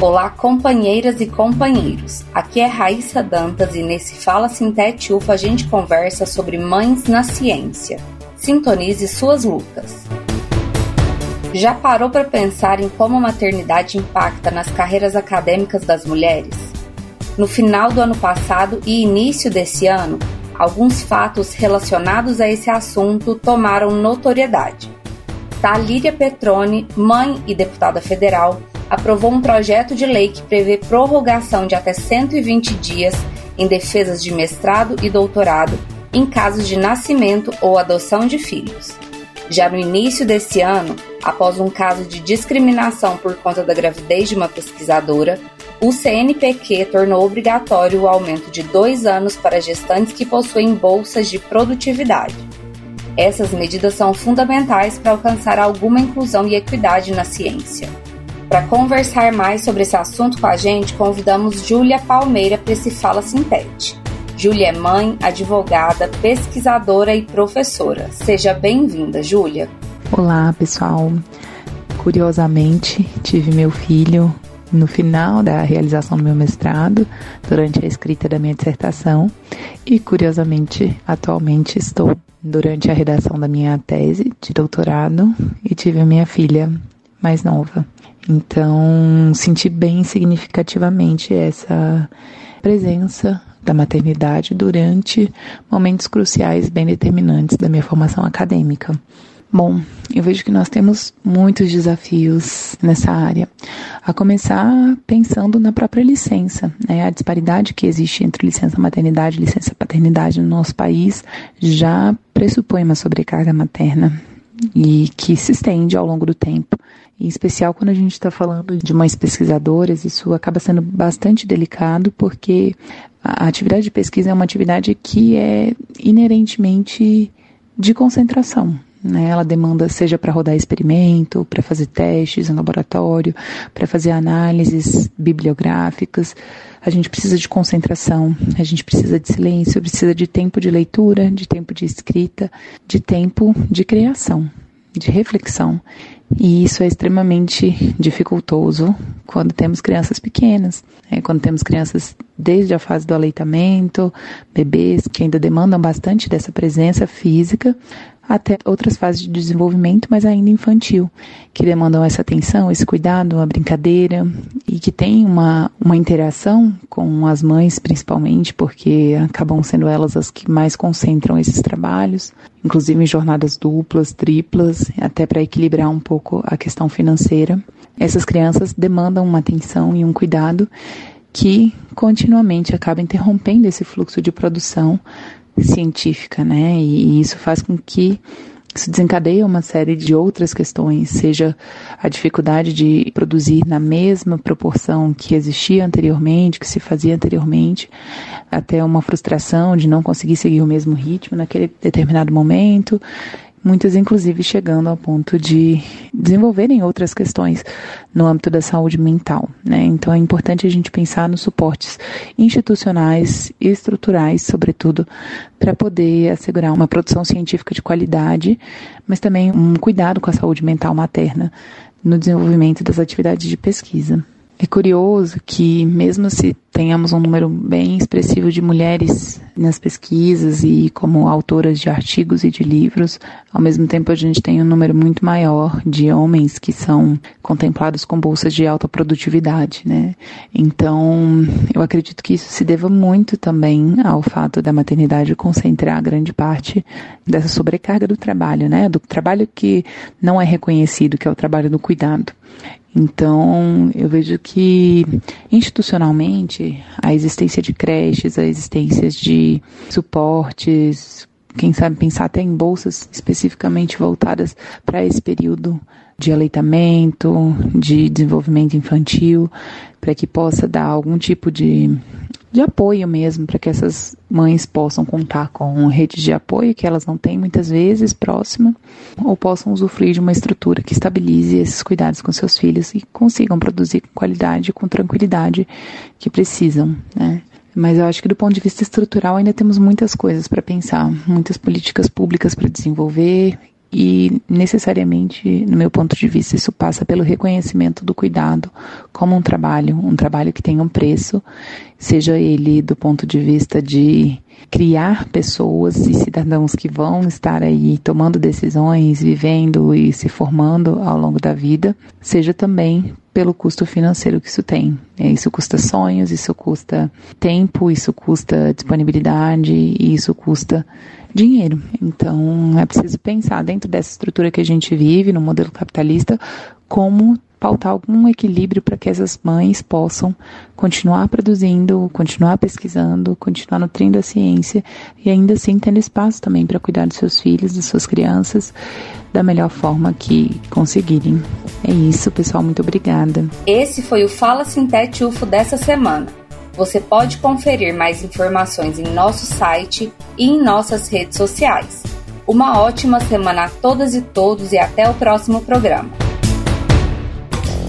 Olá, companheiras e companheiros. Aqui é Raíssa Dantas e nesse Fala Sintete UFA a gente conversa sobre mães na ciência. Sintonize suas lutas. Já parou para pensar em como a maternidade impacta nas carreiras acadêmicas das mulheres? No final do ano passado e início desse ano, alguns fatos relacionados a esse assunto tomaram notoriedade. Talíria Petrone, mãe e deputada federal, aprovou um projeto de lei que prevê prorrogação de até 120 dias em defesas de mestrado e doutorado em casos de nascimento ou adoção de filhos. Já no início desse ano, após um caso de discriminação por conta da gravidez de uma pesquisadora, o CNPq tornou obrigatório o aumento de dois anos para gestantes que possuem bolsas de produtividade. Essas medidas são fundamentais para alcançar alguma inclusão e equidade na ciência. Para conversar mais sobre esse assunto com a gente, convidamos Júlia Palmeira para esse Fala Sintete. Júlia é mãe, advogada, pesquisadora e professora. Seja bem-vinda, Júlia. Olá, pessoal. Curiosamente, tive meu filho no final da realização do meu mestrado, durante a escrita da minha dissertação, e curiosamente, atualmente estou durante a redação da minha tese de doutorado e tive a minha filha mais nova. Então, senti bem significativamente essa presença da maternidade durante momentos cruciais bem determinantes da minha formação acadêmica. Bom, eu vejo que nós temos muitos desafios nessa área. A começar pensando na própria licença, né? A disparidade que existe entre licença maternidade e licença paternidade no nosso país já pressupõe uma sobrecarga materna e que se estende ao longo do tempo. Em especial quando a gente está falando de mães pesquisadoras, isso acaba sendo bastante delicado porque a atividade de pesquisa é uma atividade que é inerentemente de concentração. Né? Ela demanda, seja para rodar experimento, para fazer testes em laboratório, para fazer análises bibliográficas. A gente precisa de concentração, a gente precisa de silêncio, precisa de tempo de leitura, de tempo de escrita, de tempo de criação, de reflexão. E isso é extremamente dificultoso quando temos crianças pequenas, né? quando temos crianças desde a fase do aleitamento, bebês que ainda demandam bastante dessa presença física, até outras fases de desenvolvimento, mas ainda infantil, que demandam essa atenção, esse cuidado, a brincadeira e que tem uma, uma interação com as mães, principalmente, porque acabam sendo elas as que mais concentram esses trabalhos, inclusive em jornadas duplas, triplas, até para equilibrar um pouco a questão financeira. Essas crianças demandam uma atenção e um cuidado que continuamente acaba interrompendo esse fluxo de produção científica, né? E, isso faz com que isso desencadeia uma série de outras questões, seja a dificuldade de produzir na mesma proporção que existia anteriormente, que se fazia anteriormente, até uma frustração de não conseguir seguir o mesmo ritmo naquele determinado momento, muitas inclusive chegando ao ponto de desenvolverem outras questões no âmbito da saúde mental. Né? Então é importante a gente pensar nos suportes institucionais e estruturais, sobretudo, para poder assegurar uma produção científica de qualidade, mas também um cuidado com a saúde mental materna no desenvolvimento das atividades de pesquisa. É curioso que, mesmo se tenhamos um número bem expressivo de mulheres nas pesquisas e como autoras de artigos e de livros, ao mesmo tempo a gente tem um número muito maior de homens que são contemplados com bolsas de alta produtividade, né? Então, eu acredito que isso se deva muito também ao fato da maternidade concentrar grande parte dessa sobrecarga do trabalho, né? Do trabalho que não é reconhecido, que é o trabalho do cuidado. Então, eu vejo que institucionalmente a existência de creches, a existência de suportes, quem sabe pensar até em bolsas especificamente voltadas para esse período de aleitamento, de desenvolvimento infantil, para que possa dar algum tipo de de apoio mesmo, para que essas mães possam contar com redes de apoio que elas não têm muitas vezes próxima, ou possam usufruir de uma estrutura que estabilize esses cuidados com seus filhos e consigam produzir com qualidade e com tranquilidade que precisam, né? Mas eu acho que do ponto de vista estrutural ainda temos muitas coisas para pensar, muitas políticas públicas para desenvolver e necessariamente, no meu ponto de vista, isso passa pelo reconhecimento do cuidado como um trabalho, um trabalho que tem um preço, seja ele do ponto de vista de criar pessoas e cidadãos que vão estar aí tomando decisões, vivendo e se formando ao longo da vida, seja também pelo custo financeiro que isso tem. É, isso custa sonhos, isso custa tempo, isso custa disponibilidade e isso custa dinheiro. Então é preciso pensar dentro dessa estrutura que a gente vive no modelo capitalista como pautar algum equilíbrio para que essas mães possam continuar produzindo, continuar pesquisando, continuar nutrindo a ciência e ainda assim tendo espaço também para cuidar dos seus filhos, das suas crianças, da melhor forma que conseguirem. É isso, pessoal. Muito obrigada. Esse foi o Fala Sintete UFO dessa semana. Você pode conferir mais informações em nosso site e em nossas redes sociais. Uma ótima semana a todas e todos e até o próximo programa.